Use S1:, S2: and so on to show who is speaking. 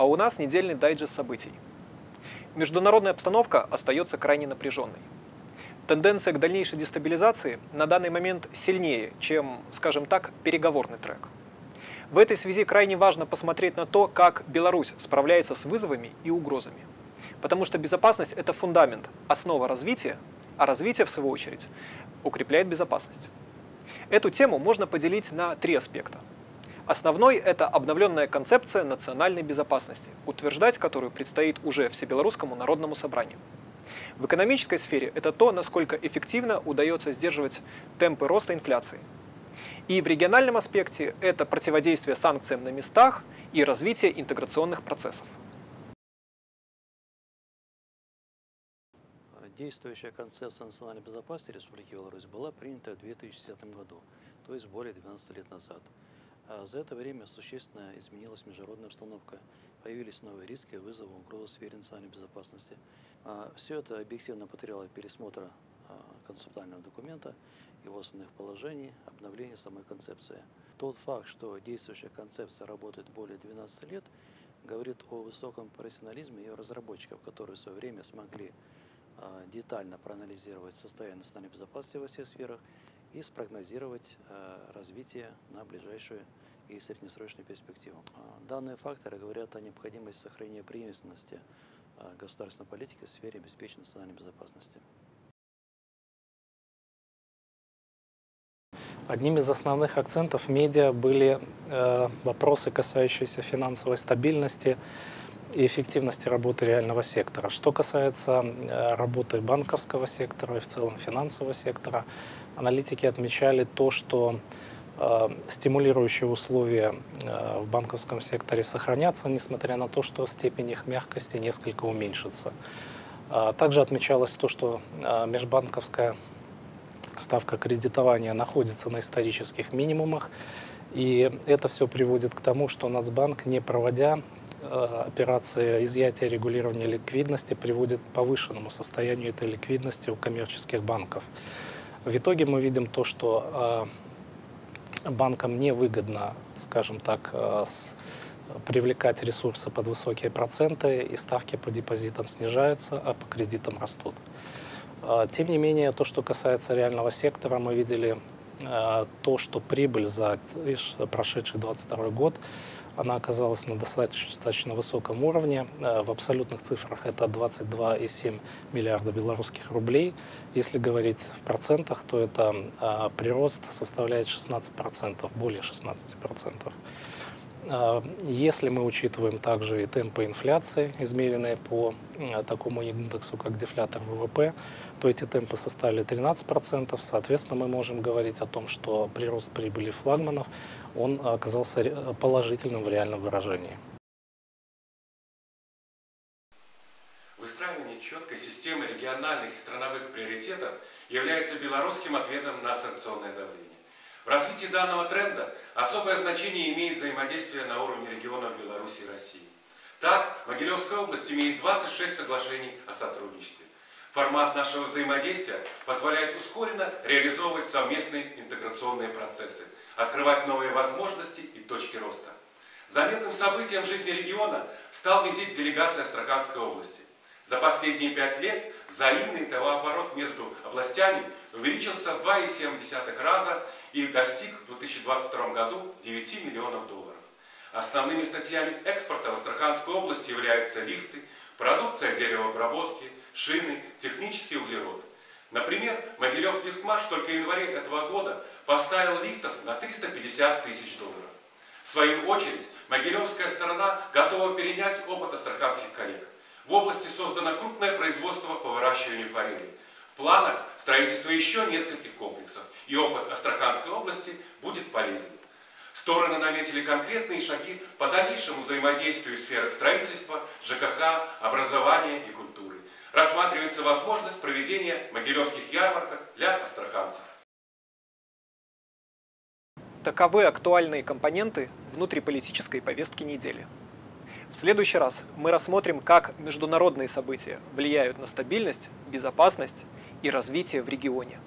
S1: А у нас недельный дайджест событий. Международная обстановка остается крайне напряженной. Тенденция к дальнейшей дестабилизации на данный момент сильнее, чем, скажем так, переговорный трек. В этой связи крайне важно посмотреть на то, как Беларусь справляется с вызовами и угрозами. Потому что безопасность – это фундамент, основа развития, а развитие, в свою очередь, укрепляет безопасность. Эту тему можно поделить на три аспекта. Основной – это обновленная концепция национальной безопасности, утверждать которую предстоит уже Всебелорусскому народному собранию. В экономической сфере это то, насколько эффективно удается сдерживать темпы роста инфляции. И в региональном аспекте это противодействие санкциям на местах и развитие интеграционных процессов.
S2: Действующая концепция национальной безопасности Республики Беларусь была принята в 2010 году, то есть более 12 лет назад. А за это время существенно изменилась международная обстановка, появились новые риски, вызовы, угрозы в сфере национальной безопасности. А все это объективно потребовало пересмотра а, концептуального документа, его основных положений, обновления самой концепции. Тот факт, что действующая концепция работает более 12 лет, говорит о высоком профессионализме ее разработчиков, которые в свое время смогли детально проанализировать состояние национальной безопасности во всех сферах и спрогнозировать а, развитие на ближайшую и среднесрочную перспективу. А, данные факторы говорят о необходимости сохранения преемственности государственной политики в сфере обеспечения национальной безопасности.
S3: Одним из основных акцентов медиа были э, вопросы, касающиеся финансовой стабильности, и эффективности работы реального сектора. Что касается э, работы банковского сектора и в целом финансового сектора, аналитики отмечали то, что э, стимулирующие условия э, в банковском секторе сохранятся, несмотря на то, что степень их мягкости несколько уменьшится. Также отмечалось то, что межбанковская ставка кредитования находится на исторических минимумах, и это все приводит к тому, что Нацбанк, не проводя операция изъятия регулирования ликвидности приводит к повышенному состоянию этой ликвидности у коммерческих банков. В итоге мы видим то, что э, банкам невыгодно, скажем так, э, привлекать ресурсы под высокие проценты, и ставки по депозитам снижаются, а по кредитам растут. Тем не менее, то, что касается реального сектора, мы видели то, что прибыль за прошедший 2022 год она оказалась на достаточно высоком уровне. Э, в абсолютных цифрах это 22,7 миллиарда белорусских рублей. Если говорить в процентах, то это э, прирост составляет 16%, более 16%. Э, если мы учитываем также и темпы инфляции, измеренные по такому индексу, как дефлятор ВВП, то эти темпы составили 13%. Соответственно, мы можем говорить о том, что прирост прибыли флагманов он оказался положительным в реальном выражении.
S4: Выстраивание четкой системы региональных и страновых приоритетов является белорусским ответом на санкционное давление. Развитии данного тренда особое значение имеет взаимодействие на уровне регионов Беларуси и России. Так, Могилевская область имеет 26 соглашений о сотрудничестве. Формат нашего взаимодействия позволяет ускоренно реализовывать совместные интеграционные процессы, открывать новые возможности и точки роста. Заметным событием в жизни региона стал визит делегации Астраханской области. За последние пять лет взаимный товарооборот между областями увеличился в 2,7 раза и достиг в 2022 году 9 миллионов долларов. Основными статьями экспорта в Астраханской области являются лифты, продукция деревообработки, шины, технический углерод. Например, Могилев Лифтмаш только в январе этого года поставил лифтов на 350 тысяч долларов. В свою очередь, Могилевская сторона готова перенять опыт астраханских коллег. В области создано крупное производство по выращиванию форели. Планах строительство еще нескольких комплексов, и опыт Астраханской области будет полезен. Стороны наметили конкретные шаги по дальнейшему взаимодействию в сферах строительства, ЖКХ, образования и культуры. Рассматривается возможность проведения могилевских ярмарок для астраханцев.
S1: Таковы актуальные компоненты внутриполитической повестки недели. В следующий раз мы рассмотрим, как международные события влияют на стабильность, безопасность и развитие в регионе.